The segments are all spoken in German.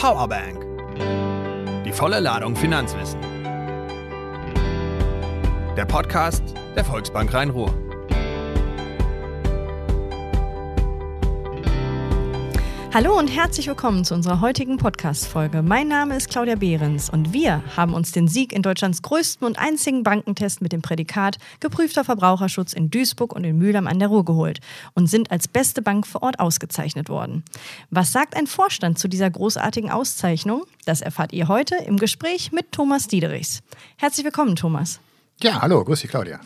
Powerbank. Die volle Ladung Finanzwissen. Der Podcast der Volksbank Rhein-Ruhr. Hallo und herzlich willkommen zu unserer heutigen Podcast-Folge. Mein Name ist Claudia Behrens und wir haben uns den Sieg in Deutschlands größten und einzigen Bankentest mit dem Prädikat geprüfter Verbraucherschutz in Duisburg und in Mühlheim an der Ruhr geholt und sind als beste Bank vor Ort ausgezeichnet worden. Was sagt ein Vorstand zu dieser großartigen Auszeichnung? Das erfahrt ihr heute im Gespräch mit Thomas Diederichs. Herzlich willkommen, Thomas. Ja, hallo, grüß dich, Claudia.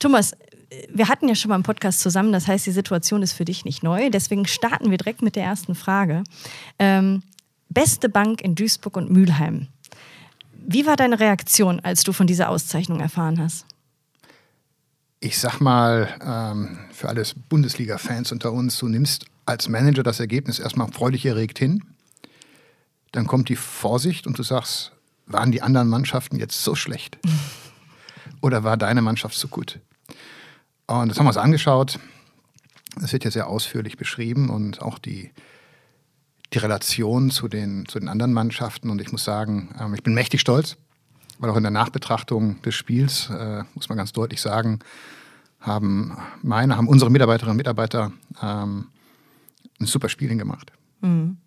Thomas, wir hatten ja schon mal einen Podcast zusammen, das heißt, die Situation ist für dich nicht neu. Deswegen starten wir direkt mit der ersten Frage. Ähm, beste Bank in Duisburg und Mülheim. Wie war deine Reaktion, als du von dieser Auszeichnung erfahren hast? Ich sag mal, ähm, für alle Bundesliga-Fans unter uns, du nimmst als Manager das Ergebnis erstmal freudig erregt hin. Dann kommt die Vorsicht und du sagst, waren die anderen Mannschaften jetzt so schlecht? Oder war deine Mannschaft so gut? Und das haben wir uns angeschaut. Es wird ja sehr ausführlich beschrieben und auch die, die Relation zu den, zu den anderen Mannschaften. Und ich muss sagen, ähm, ich bin mächtig stolz, weil auch in der Nachbetrachtung des Spiels, äh, muss man ganz deutlich sagen, haben meine, haben unsere Mitarbeiterinnen und Mitarbeiter ähm, ein super Spiel hingemacht. Mhm.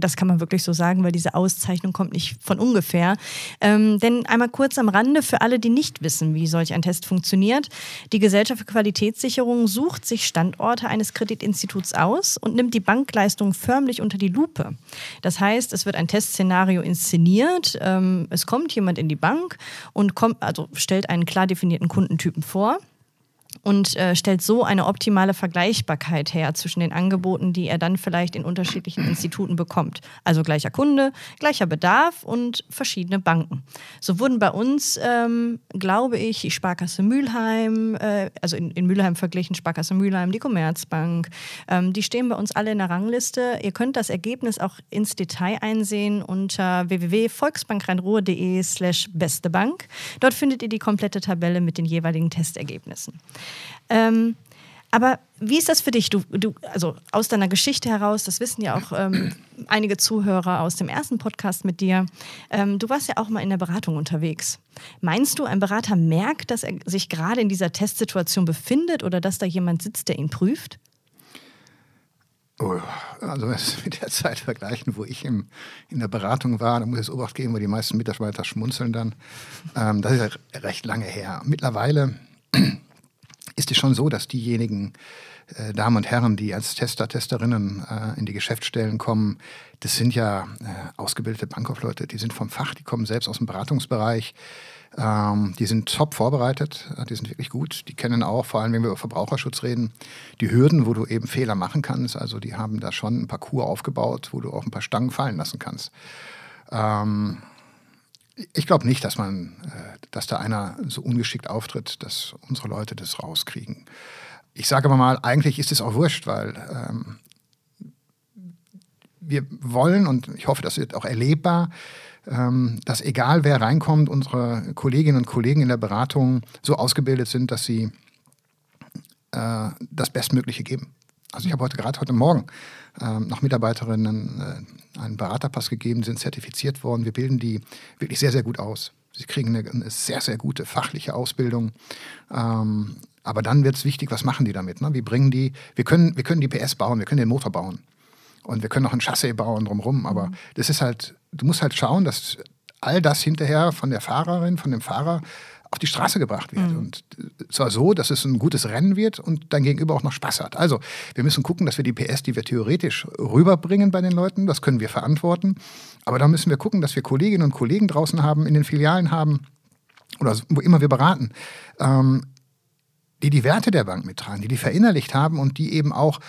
Das kann man wirklich so sagen, weil diese Auszeichnung kommt nicht von ungefähr. Ähm, denn einmal kurz am Rande für alle, die nicht wissen, wie solch ein Test funktioniert. Die Gesellschaft für Qualitätssicherung sucht sich Standorte eines Kreditinstituts aus und nimmt die Bankleistung förmlich unter die Lupe. Das heißt, es wird ein Testszenario inszeniert. Ähm, es kommt jemand in die Bank und kommt, also stellt einen klar definierten Kundentypen vor und äh, stellt so eine optimale Vergleichbarkeit her zwischen den Angeboten, die er dann vielleicht in unterschiedlichen Instituten bekommt. Also gleicher Kunde, gleicher Bedarf und verschiedene Banken. So wurden bei uns, ähm, glaube ich, die Sparkasse Mülheim, äh, also in, in Mülheim verglichen, Sparkasse Mülheim, die Commerzbank, ähm, die stehen bei uns alle in der Rangliste. Ihr könnt das Ergebnis auch ins Detail einsehen unter www.volksbankrheinruhr.de slash bestebank. Dort findet ihr die komplette Tabelle mit den jeweiligen Testergebnissen. Ähm, aber wie ist das für dich? Du, du, also aus deiner Geschichte heraus, das wissen ja auch ähm, einige Zuhörer aus dem ersten Podcast mit dir. Ähm, du warst ja auch mal in der Beratung unterwegs. Meinst du, ein Berater merkt, dass er sich gerade in dieser Testsituation befindet oder dass da jemand sitzt, der ihn prüft? Oh, also wenn wir mit der Zeit vergleichen, wo ich im, in der Beratung war, da muss ich es Obacht geben, weil die meisten Mitarbeiter schmunzeln dann. Ähm, das ist ja recht lange her. Mittlerweile ist es schon so, dass diejenigen äh, Damen und Herren, die als Tester, Testerinnen äh, in die Geschäftsstellen kommen, das sind ja äh, ausgebildete Bankkaufleute, die sind vom Fach, die kommen selbst aus dem Beratungsbereich. Ähm, die sind top vorbereitet, äh, die sind wirklich gut. Die kennen auch, vor allem wenn wir über Verbraucherschutz reden, die Hürden, wo du eben Fehler machen kannst. Also die haben da schon ein Parcours aufgebaut, wo du auch ein paar Stangen fallen lassen kannst. Ähm, ich glaube nicht, dass man, äh, dass da einer so ungeschickt auftritt, dass unsere Leute das rauskriegen. Ich sage aber mal, eigentlich ist es auch wurscht, weil ähm, wir wollen, und ich hoffe, das wird auch erlebbar, ähm, dass egal wer reinkommt, unsere Kolleginnen und Kollegen in der Beratung so ausgebildet sind, dass sie äh, das Bestmögliche geben. Also ich habe heute gerade heute Morgen ähm, noch Mitarbeiterinnen äh, einen Beraterpass gegeben, sind zertifiziert worden. Wir bilden die wirklich sehr, sehr gut aus. Sie kriegen eine, eine sehr, sehr gute fachliche Ausbildung. Ähm, aber dann wird es wichtig, was machen die damit? Ne? Wie bringen die, wir können, wir können die PS bauen, wir können den Motor bauen. Und wir können auch ein Chassis bauen drumherum. Aber mhm. das ist halt, du musst halt schauen, dass all das hinterher von der Fahrerin, von dem Fahrer auf die Straße gebracht wird. Mhm. Und zwar so, dass es ein gutes Rennen wird und dein Gegenüber auch noch Spaß hat. Also, wir müssen gucken, dass wir die PS, die wir theoretisch rüberbringen bei den Leuten, das können wir verantworten. Aber da müssen wir gucken, dass wir Kolleginnen und Kollegen draußen haben, in den Filialen haben oder wo immer wir beraten, ähm, die die Werte der Bank mittragen, die die verinnerlicht haben und die eben auch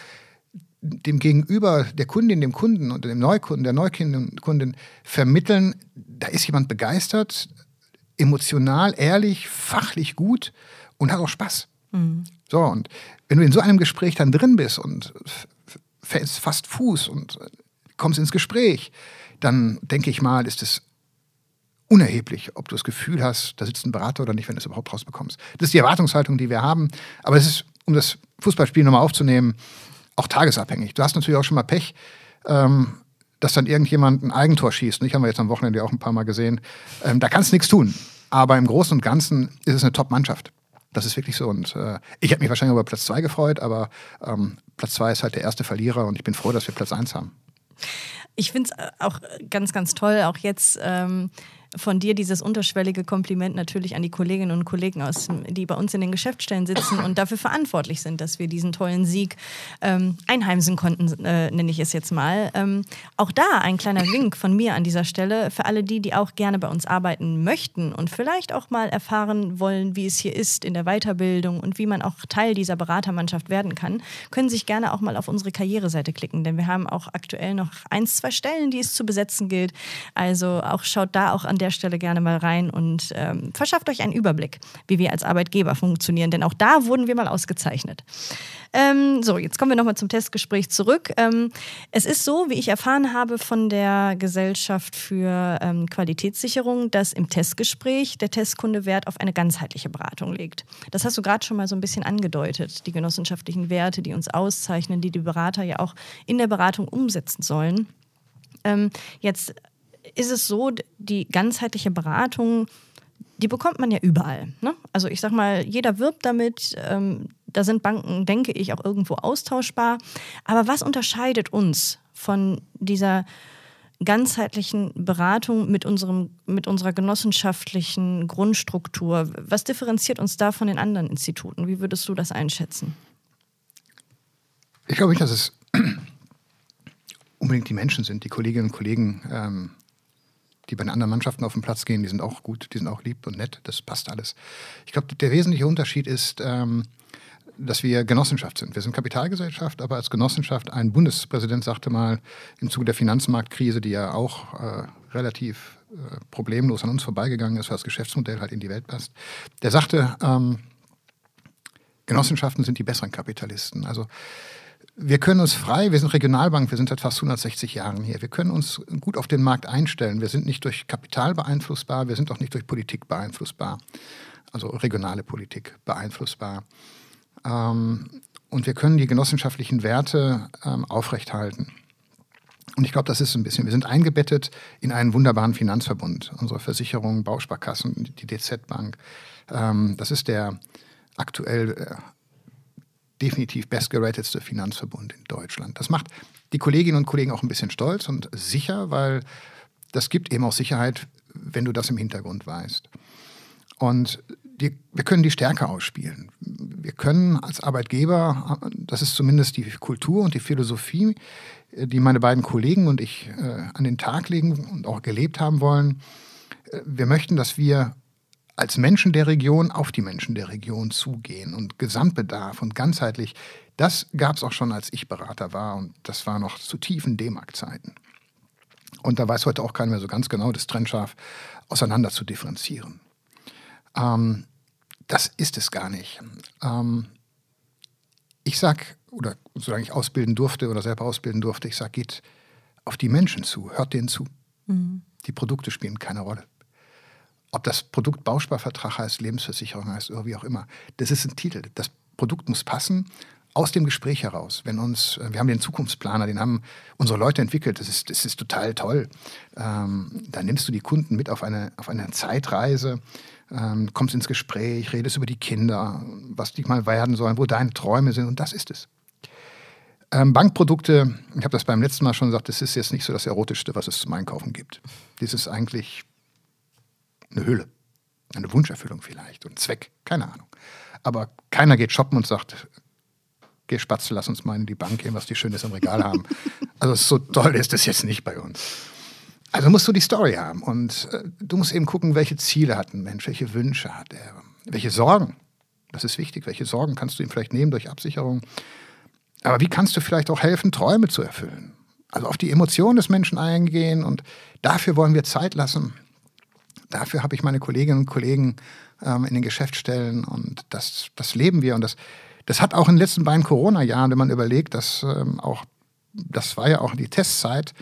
dem Gegenüber, der Kundin, dem Kunden und dem Neukunden, der Neukundin vermitteln, da ist jemand begeistert, emotional, ehrlich, fachlich gut und hat auch Spaß. Mhm. So, und wenn du in so einem Gespräch dann drin bist und fällst fast Fuß und kommst ins Gespräch, dann denke ich mal, ist es unerheblich, ob du das Gefühl hast, da sitzt ein Berater oder nicht, wenn du es überhaupt rausbekommst. Das ist die Erwartungshaltung, die wir haben. Aber es ist, um das Fußballspiel nochmal aufzunehmen, auch tagesabhängig. Du hast natürlich auch schon mal Pech. Ähm, dass dann irgendjemand ein Eigentor schießt. Ich haben wir jetzt am Wochenende auch ein paar Mal gesehen. Ähm, da kannst du nichts tun. Aber im Großen und Ganzen ist es eine Top-Mannschaft. Das ist wirklich so. Und äh, ich hätte mich wahrscheinlich über Platz zwei gefreut, aber ähm, Platz zwei ist halt der erste Verlierer und ich bin froh, dass wir Platz eins haben. Ich finde es auch ganz, ganz toll, auch jetzt. Ähm von dir dieses unterschwellige Kompliment natürlich an die Kolleginnen und Kollegen, aus, die bei uns in den Geschäftsstellen sitzen und dafür verantwortlich sind, dass wir diesen tollen Sieg ähm, einheimsen konnten, äh, nenne ich es jetzt mal. Ähm, auch da ein kleiner Wink von mir an dieser Stelle für alle die, die auch gerne bei uns arbeiten möchten und vielleicht auch mal erfahren wollen, wie es hier ist in der Weiterbildung und wie man auch Teil dieser Beratermannschaft werden kann, können sich gerne auch mal auf unsere Karriereseite klicken, denn wir haben auch aktuell noch eins, zwei Stellen, die es zu besetzen gilt. Also auch schaut da auch an der Stelle gerne mal rein und ähm, verschafft euch einen Überblick, wie wir als Arbeitgeber funktionieren, denn auch da wurden wir mal ausgezeichnet. Ähm, so, jetzt kommen wir nochmal zum Testgespräch zurück. Ähm, es ist so, wie ich erfahren habe von der Gesellschaft für ähm, Qualitätssicherung, dass im Testgespräch der Testkunde Wert auf eine ganzheitliche Beratung legt. Das hast du gerade schon mal so ein bisschen angedeutet, die genossenschaftlichen Werte, die uns auszeichnen, die die Berater ja auch in der Beratung umsetzen sollen. Ähm, jetzt ist es so, die ganzheitliche Beratung, die bekommt man ja überall. Ne? Also ich sag mal, jeder wirbt damit. Ähm, da sind Banken, denke ich, auch irgendwo austauschbar. Aber was unterscheidet uns von dieser ganzheitlichen Beratung mit, unserem, mit unserer genossenschaftlichen Grundstruktur? Was differenziert uns da von den anderen Instituten? Wie würdest du das einschätzen? Ich glaube nicht, dass es unbedingt die Menschen sind, die Kolleginnen und Kollegen, ähm, die bei den anderen Mannschaften auf den Platz gehen, die sind auch gut, die sind auch lieb und nett, das passt alles. Ich glaube, der wesentliche Unterschied ist, ähm, dass wir Genossenschaft sind. Wir sind Kapitalgesellschaft, aber als Genossenschaft, ein Bundespräsident sagte mal im Zuge der Finanzmarktkrise, die ja auch äh, relativ äh, problemlos an uns vorbeigegangen ist, weil das Geschäftsmodell halt in die Welt passt, der sagte, ähm, Genossenschaften sind die besseren Kapitalisten. Also wir können uns frei, wir sind Regionalbank, wir sind seit fast 160 Jahren hier. Wir können uns gut auf den Markt einstellen. Wir sind nicht durch Kapital beeinflussbar, wir sind auch nicht durch Politik beeinflussbar, also regionale Politik beeinflussbar. Ähm, und wir können die genossenschaftlichen Werte ähm, aufrechthalten. Und ich glaube, das ist ein bisschen, wir sind eingebettet in einen wunderbaren Finanzverbund. Unsere Versicherungen, Bausparkassen, die DZ Bank. Ähm, das ist der aktuell äh, definitiv bestgeratetste Finanzverbund in Deutschland. Das macht die Kolleginnen und Kollegen auch ein bisschen stolz und sicher, weil das gibt eben auch Sicherheit, wenn du das im Hintergrund weißt. Und die, wir können die Stärke ausspielen. Wir können als Arbeitgeber, das ist zumindest die Kultur und die Philosophie, die meine beiden Kollegen und ich äh, an den Tag legen und auch gelebt haben wollen. Äh, wir möchten, dass wir als Menschen der Region auf die Menschen der Region zugehen und Gesamtbedarf und ganzheitlich, das gab es auch schon, als ich Berater war und das war noch zu tiefen D-Mark-Zeiten. Und da weiß heute auch keiner mehr so ganz genau, das trennscharf auseinander zu differenzieren. Ähm, das ist es gar nicht. Ähm, ich sag, oder solange ich ausbilden durfte oder selber ausbilden durfte, ich sage, geht auf die Menschen zu, hört denen zu. Mhm. Die Produkte spielen keine Rolle. Ob das Produkt Bausparvertrag heißt, Lebensversicherung heißt oder wie auch immer, das ist ein Titel. Das Produkt muss passen aus dem Gespräch heraus. Wenn uns, äh, wir haben den Zukunftsplaner, den haben unsere Leute entwickelt. Das ist, das ist total toll. Ähm, da nimmst du die Kunden mit auf eine, auf eine Zeitreise, ähm, kommst ins Gespräch, redest über die Kinder, was die mal werden sollen, wo deine Träume sind und das ist es. Ähm, Bankprodukte, ich habe das beim letzten Mal schon gesagt, das ist jetzt nicht so das Erotischste, was es zum Einkaufen gibt. Das ist eigentlich eine Hülle. Eine Wunscherfüllung vielleicht und Zweck, keine Ahnung. Aber keiner geht shoppen und sagt, geh Spatzel, lass uns mal in die Bank gehen, was die Schönes im Regal haben. Also so toll ist das jetzt nicht bei uns. Also musst du die Story haben und äh, du musst eben gucken, welche Ziele hat ein Mensch, welche Wünsche hat er, welche Sorgen. Das ist wichtig. Welche Sorgen kannst du ihm vielleicht nehmen durch Absicherung? Aber wie kannst du vielleicht auch helfen, Träume zu erfüllen? Also auf die Emotionen des Menschen eingehen und dafür wollen wir Zeit lassen dafür habe ich meine Kolleginnen und Kollegen ähm, in den Geschäftsstellen und das, das leben wir. Und das, das hat auch in den letzten beiden Corona-Jahren, wenn man überlegt, dass ähm, auch, das war ja auch die Testzeit,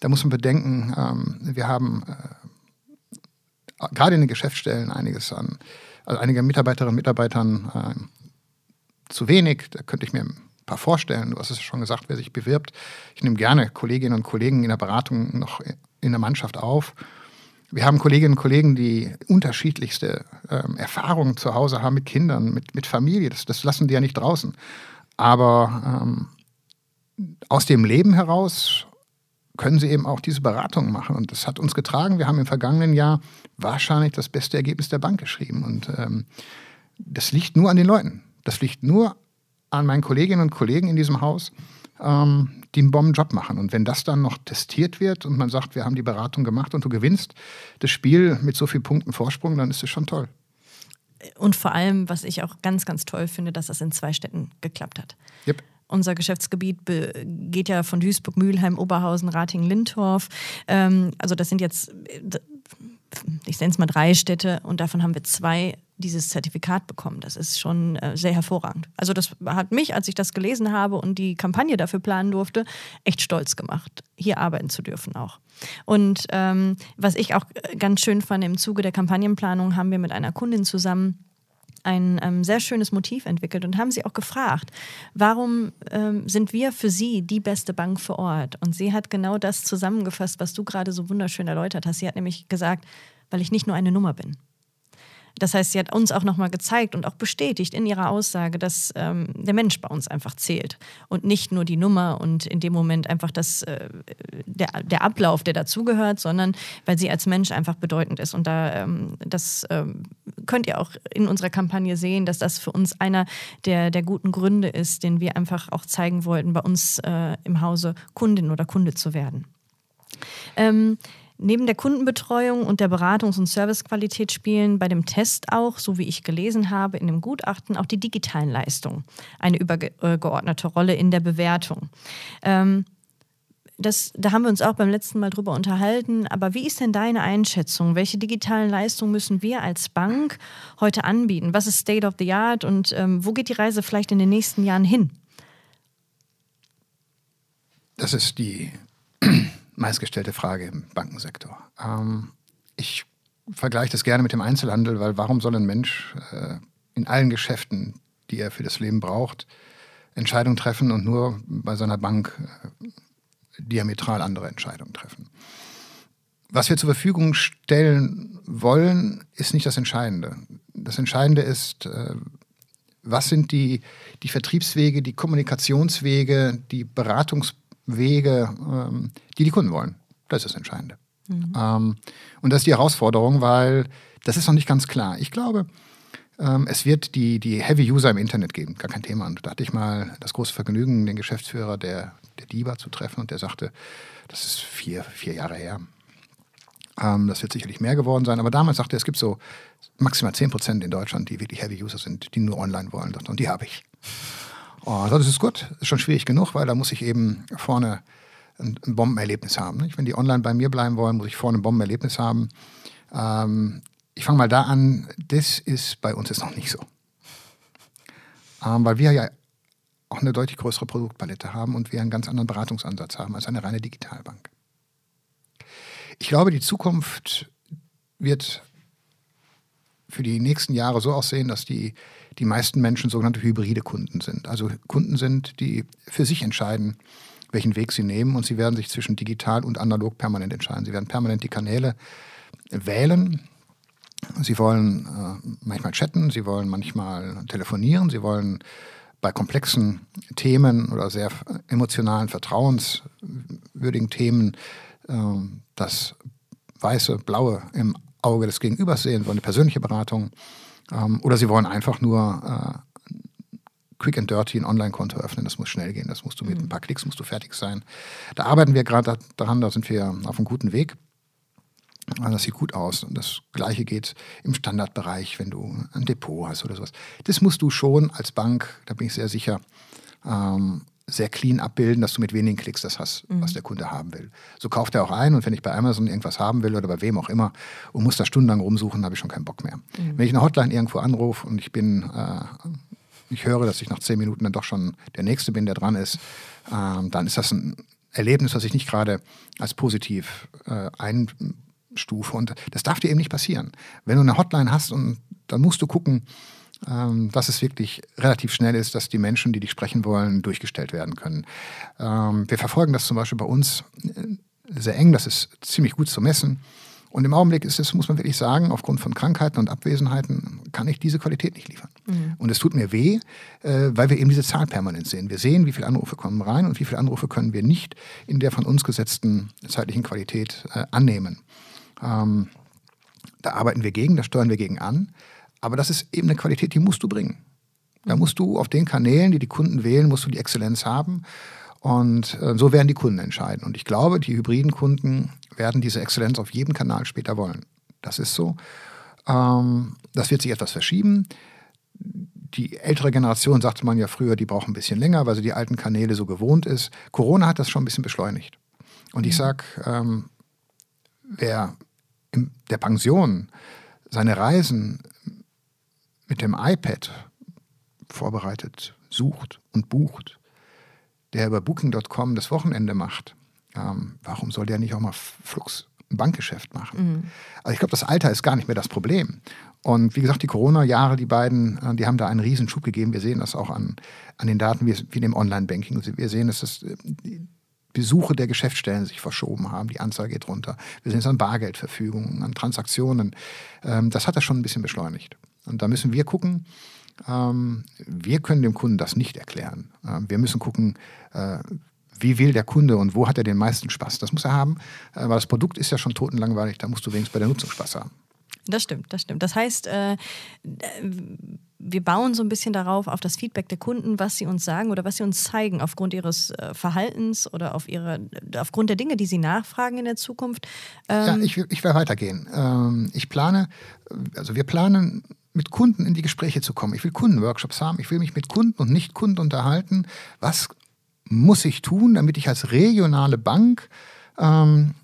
da muss man bedenken, ähm, wir haben äh, gerade in den Geschäftsstellen einiges an, also einige Mitarbeiterinnen und Mitarbeitern äh, zu wenig, da könnte ich mir paar vorstellen. Du hast es schon gesagt, wer sich bewirbt. Ich nehme gerne Kolleginnen und Kollegen in der Beratung noch in der Mannschaft auf. Wir haben Kolleginnen und Kollegen, die unterschiedlichste ähm, Erfahrungen zu Hause haben mit Kindern, mit, mit Familie. Das, das lassen die ja nicht draußen. Aber ähm, aus dem Leben heraus können sie eben auch diese Beratung machen. Und das hat uns getragen. Wir haben im vergangenen Jahr wahrscheinlich das beste Ergebnis der Bank geschrieben. Und ähm, das liegt nur an den Leuten. Das liegt nur an meinen Kolleginnen und Kollegen in diesem Haus, ähm, die einen Bombenjob machen. Und wenn das dann noch testiert wird und man sagt, wir haben die Beratung gemacht und du gewinnst das Spiel mit so vielen Punkten Vorsprung, dann ist das schon toll. Und vor allem, was ich auch ganz, ganz toll finde, dass das in zwei Städten geklappt hat. Yep. Unser Geschäftsgebiet geht ja von Duisburg, Mülheim, Oberhausen, Rating, Lindorf. Ähm, also das sind jetzt, ich nenne es mal drei Städte und davon haben wir zwei dieses Zertifikat bekommen. Das ist schon äh, sehr hervorragend. Also das hat mich, als ich das gelesen habe und die Kampagne dafür planen durfte, echt stolz gemacht, hier arbeiten zu dürfen auch. Und ähm, was ich auch äh, ganz schön fand, im Zuge der Kampagnenplanung haben wir mit einer Kundin zusammen ein ähm, sehr schönes Motiv entwickelt und haben sie auch gefragt, warum ähm, sind wir für sie die beste Bank vor Ort? Und sie hat genau das zusammengefasst, was du gerade so wunderschön erläutert hast. Sie hat nämlich gesagt, weil ich nicht nur eine Nummer bin. Das heißt, sie hat uns auch nochmal gezeigt und auch bestätigt in ihrer Aussage, dass ähm, der Mensch bei uns einfach zählt und nicht nur die Nummer und in dem Moment einfach das, äh, der, der Ablauf, der dazugehört, sondern weil sie als Mensch einfach bedeutend ist. Und da, ähm, das ähm, könnt ihr auch in unserer Kampagne sehen, dass das für uns einer der, der guten Gründe ist, den wir einfach auch zeigen wollten, bei uns äh, im Hause Kundin oder Kunde zu werden. Ähm, Neben der Kundenbetreuung und der Beratungs- und Servicequalität spielen bei dem Test auch, so wie ich gelesen habe, in dem Gutachten auch die digitalen Leistungen eine übergeordnete Rolle in der Bewertung. Ähm, das, da haben wir uns auch beim letzten Mal drüber unterhalten. Aber wie ist denn deine Einschätzung? Welche digitalen Leistungen müssen wir als Bank heute anbieten? Was ist State of the Art und ähm, wo geht die Reise vielleicht in den nächsten Jahren hin? Das ist die meistgestellte Frage im Bankensektor. Ähm, ich vergleiche das gerne mit dem Einzelhandel, weil warum soll ein Mensch äh, in allen Geschäften, die er für das Leben braucht, Entscheidungen treffen und nur bei seiner Bank äh, diametral andere Entscheidungen treffen? Was wir zur Verfügung stellen wollen, ist nicht das Entscheidende. Das Entscheidende ist, äh, was sind die, die Vertriebswege, die Kommunikationswege, die Beratungswege, Wege, ähm, die die Kunden wollen. Das ist das Entscheidende. Mhm. Ähm, und das ist die Herausforderung, weil das ist noch nicht ganz klar. Ich glaube, ähm, es wird die, die Heavy User im Internet geben, gar kein Thema. Und da hatte ich mal das große Vergnügen, den Geschäftsführer der, der DIBA zu treffen und der sagte, das ist vier, vier Jahre her. Ähm, das wird sicherlich mehr geworden sein, aber damals sagte er, es gibt so maximal 10 Prozent in Deutschland, die wirklich Heavy User sind, die nur online wollen. Und die habe ich. Oh, das ist gut, das ist schon schwierig genug, weil da muss ich eben vorne ein, ein Bombenerlebnis haben. Nicht? Wenn die online bei mir bleiben wollen, muss ich vorne ein Bombenerlebnis haben. Ähm, ich fange mal da an, das ist bei uns jetzt noch nicht so. Ähm, weil wir ja auch eine deutlich größere Produktpalette haben und wir einen ganz anderen Beratungsansatz haben als eine reine Digitalbank. Ich glaube, die Zukunft wird für die nächsten Jahre so aussehen, dass die die meisten Menschen sogenannte hybride Kunden sind. Also Kunden sind, die für sich entscheiden, welchen Weg sie nehmen und sie werden sich zwischen digital und analog permanent entscheiden. Sie werden permanent die Kanäle wählen. Sie wollen äh, manchmal chatten, sie wollen manchmal telefonieren, sie wollen bei komplexen Themen oder sehr emotionalen, vertrauenswürdigen Themen äh, das weiße, blaue im Auge des Gegenübers sehen, wollen eine persönliche Beratung. Ähm, oder sie wollen einfach nur äh, quick and dirty ein Online-Konto öffnen. Das muss schnell gehen. Das musst du mit mhm. ein paar Klicks musst du fertig sein. Da arbeiten wir gerade daran, da sind wir auf einem guten Weg. Also das sieht gut aus. Und das Gleiche geht im Standardbereich, wenn du ein Depot hast oder sowas. Das musst du schon als Bank, da bin ich sehr sicher, ähm, sehr clean abbilden, dass du mit wenigen Klicks das hast, mhm. was der Kunde haben will. So kauft er auch ein und wenn ich bei Amazon irgendwas haben will oder bei wem auch immer und muss da stundenlang rumsuchen, habe ich schon keinen Bock mehr. Mhm. Wenn ich eine Hotline irgendwo anrufe und ich bin, äh, ich höre, dass ich nach zehn Minuten dann doch schon der Nächste bin, der dran ist, äh, dann ist das ein Erlebnis, was ich nicht gerade als positiv äh, einstufe. Und das darf dir eben nicht passieren. Wenn du eine Hotline hast und dann musst du gucken, ähm, dass es wirklich relativ schnell ist, dass die Menschen, die dich sprechen wollen, durchgestellt werden können. Ähm, wir verfolgen das zum Beispiel bei uns äh, sehr eng, das ist ziemlich gut zu messen. Und im Augenblick ist es, muss man wirklich sagen, aufgrund von Krankheiten und Abwesenheiten kann ich diese Qualität nicht liefern. Mhm. Und es tut mir weh, äh, weil wir eben diese Zahl permanent sehen. Wir sehen, wie viele Anrufe kommen rein und wie viele Anrufe können wir nicht in der von uns gesetzten zeitlichen Qualität äh, annehmen. Ähm, da arbeiten wir gegen, da steuern wir gegen an. Aber das ist eben eine Qualität, die musst du bringen. Da musst du auf den Kanälen, die die Kunden wählen, musst du die Exzellenz haben. Und äh, so werden die Kunden entscheiden. Und ich glaube, die hybriden Kunden werden diese Exzellenz auf jedem Kanal später wollen. Das ist so. Ähm, das wird sich etwas verschieben. Die ältere Generation, sagte man ja früher, die braucht ein bisschen länger, weil sie die alten Kanäle so gewohnt ist. Corona hat das schon ein bisschen beschleunigt. Und ich sage, ähm, wer in der Pension seine Reisen mit dem iPad vorbereitet sucht und bucht, der über Booking.com das Wochenende macht, ähm, warum soll der nicht auch mal Flux ein Bankgeschäft machen? Mhm. Also ich glaube, das Alter ist gar nicht mehr das Problem. Und wie gesagt, die Corona-Jahre, die beiden, äh, die haben da einen Riesenschub gegeben. Wir sehen das auch an, an den Daten wie, wie dem Online-Banking. Wir sehen, dass das, äh, die Besuche der Geschäftsstellen sich verschoben haben. Die Anzahl geht runter. Wir sehen es an Bargeldverfügungen, an Transaktionen. Ähm, das hat das schon ein bisschen beschleunigt. Und da müssen wir gucken, ähm, wir können dem Kunden das nicht erklären. Ähm, wir müssen gucken, äh, wie will der Kunde und wo hat er den meisten Spaß. Das muss er haben, äh, weil das Produkt ist ja schon totenlangweilig, da musst du wenigstens bei der Nutzung Spaß haben. Das stimmt, das stimmt. Das heißt, äh, wir bauen so ein bisschen darauf, auf das Feedback der Kunden, was sie uns sagen oder was sie uns zeigen aufgrund ihres äh, Verhaltens oder auf ihre, aufgrund der Dinge, die sie nachfragen in der Zukunft. Ähm ja, ich, ich will weitergehen. Ähm, ich plane, also wir planen mit Kunden in die Gespräche zu kommen. Ich will Kundenworkshops haben. Ich will mich mit Kunden und Nicht-Kunden unterhalten. Was muss ich tun, damit ich als regionale Bank ähm,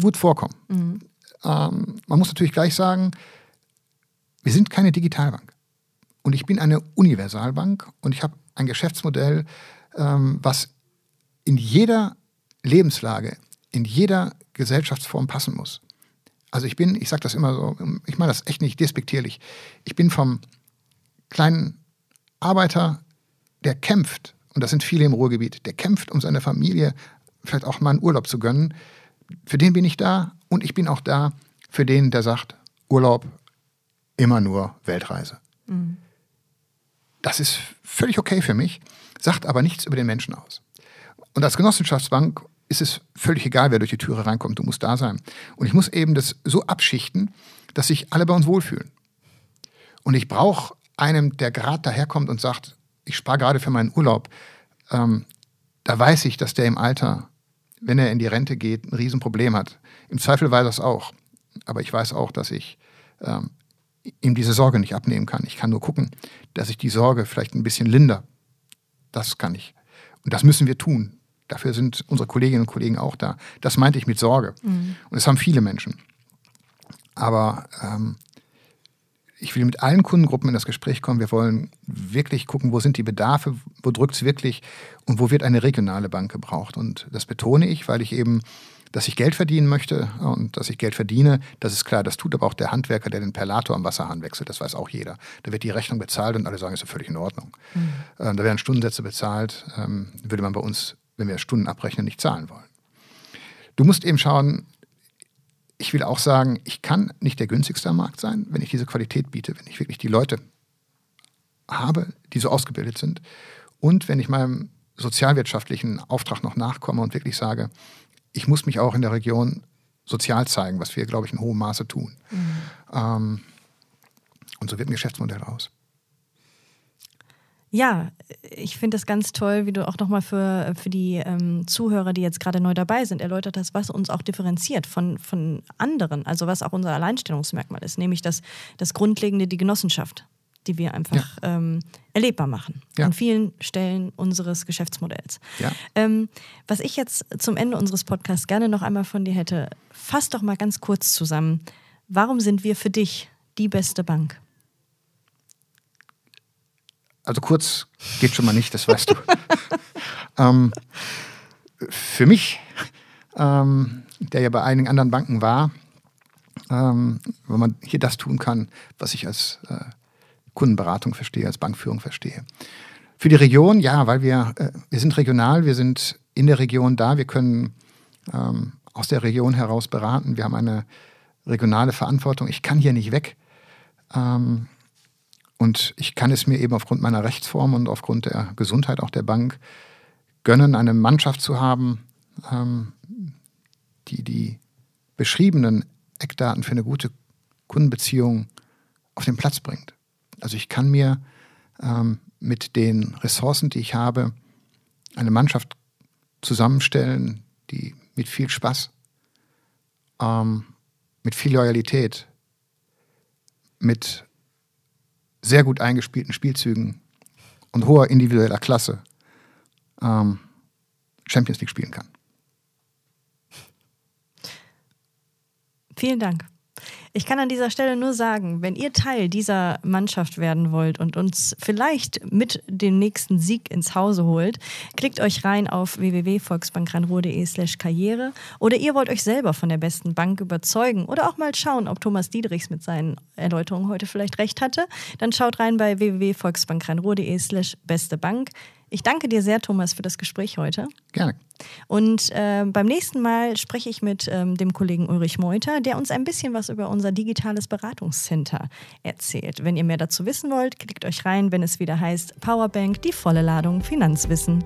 gut vorkomme? Mhm. Ähm, man muss natürlich gleich sagen, wir sind keine Digitalbank. Und ich bin eine Universalbank und ich habe ein Geschäftsmodell, ähm, was in jeder Lebenslage, in jeder Gesellschaftsform passen muss. Also ich bin, ich sage das immer so, ich meine das echt nicht despektierlich. Ich bin vom kleinen Arbeiter, der kämpft, und das sind viele im Ruhrgebiet, der kämpft, um seiner Familie vielleicht auch mal einen Urlaub zu gönnen. Für den bin ich da und ich bin auch da für den, der sagt, Urlaub immer nur Weltreise. Mhm. Das ist völlig okay für mich, sagt aber nichts über den Menschen aus. Und als Genossenschaftsbank ist es völlig egal, wer durch die Türe reinkommt, du musst da sein. Und ich muss eben das so abschichten, dass sich alle bei uns wohlfühlen. Und ich brauche einen, der gerade daherkommt und sagt, ich spare gerade für meinen Urlaub. Ähm, da weiß ich, dass der im Alter, wenn er in die Rente geht, ein Riesenproblem hat. Im Zweifel weiß er es auch. Aber ich weiß auch, dass ich ähm, ihm diese Sorge nicht abnehmen kann. Ich kann nur gucken, dass ich die Sorge vielleicht ein bisschen linder. Das kann ich. Und das müssen wir tun. Dafür sind unsere Kolleginnen und Kollegen auch da. Das meinte ich mit Sorge. Mhm. Und es haben viele Menschen. Aber ähm, ich will mit allen Kundengruppen in das Gespräch kommen. Wir wollen wirklich gucken, wo sind die Bedarfe, wo drückt es wirklich und wo wird eine regionale Bank gebraucht. Und das betone ich, weil ich eben, dass ich Geld verdienen möchte und dass ich Geld verdiene, das ist klar. Das tut aber auch der Handwerker, der den Perlator am Wasserhahn wechselt. Das weiß auch jeder. Da wird die Rechnung bezahlt und alle sagen, ist ja völlig in Ordnung. Mhm. Ähm, da werden Stundensätze bezahlt, ähm, würde man bei uns wenn wir Stunden abrechnen, nicht zahlen wollen. Du musst eben schauen, ich will auch sagen, ich kann nicht der günstigste am Markt sein, wenn ich diese Qualität biete, wenn ich wirklich die Leute habe, die so ausgebildet sind und wenn ich meinem sozialwirtschaftlichen Auftrag noch nachkomme und wirklich sage, ich muss mich auch in der Region sozial zeigen, was wir, glaube ich, in hohem Maße tun. Mhm. Ähm, und so wird ein Geschäftsmodell raus. Ja, ich finde es ganz toll, wie du auch nochmal für, für die ähm, Zuhörer, die jetzt gerade neu dabei sind, erläutert hast, was uns auch differenziert von, von anderen, also was auch unser Alleinstellungsmerkmal ist, nämlich das, das Grundlegende, die Genossenschaft, die wir einfach ja. ähm, erlebbar machen ja. an vielen Stellen unseres Geschäftsmodells. Ja. Ähm, was ich jetzt zum Ende unseres Podcasts gerne noch einmal von dir hätte, fass doch mal ganz kurz zusammen, warum sind wir für dich die beste Bank? Also kurz geht schon mal nicht, das weißt du. ähm, für mich, ähm, der ja bei einigen anderen Banken war, ähm, wenn man hier das tun kann, was ich als äh, Kundenberatung verstehe, als Bankführung verstehe. Für die Region, ja, weil wir, äh, wir sind regional, wir sind in der Region da, wir können ähm, aus der Region heraus beraten, wir haben eine regionale Verantwortung. Ich kann hier nicht weg. Ähm, und ich kann es mir eben aufgrund meiner Rechtsform und aufgrund der Gesundheit auch der Bank gönnen, eine Mannschaft zu haben, ähm, die die beschriebenen Eckdaten für eine gute Kundenbeziehung auf den Platz bringt. Also ich kann mir ähm, mit den Ressourcen, die ich habe, eine Mannschaft zusammenstellen, die mit viel Spaß, ähm, mit viel Loyalität, mit sehr gut eingespielten Spielzügen und hoher individueller Klasse ähm, Champions League spielen kann. Vielen Dank. Ich kann an dieser Stelle nur sagen, wenn ihr Teil dieser Mannschaft werden wollt und uns vielleicht mit dem nächsten Sieg ins Hause holt, klickt euch rein auf www.volksbankrhein-ruhr.de slash karriere oder ihr wollt euch selber von der besten Bank überzeugen oder auch mal schauen, ob Thomas Diedrichs mit seinen Erläuterungen heute vielleicht recht hatte, dann schaut rein bei www.volksbankrhein-ruhr.de slash beste Bank. Ich danke dir sehr, Thomas, für das Gespräch heute. Gerne. Und äh, beim nächsten Mal spreche ich mit ähm, dem Kollegen Ulrich Meuter, der uns ein bisschen was über unser digitales Beratungscenter erzählt. Wenn ihr mehr dazu wissen wollt, klickt euch rein, wenn es wieder heißt Powerbank, die volle Ladung Finanzwissen.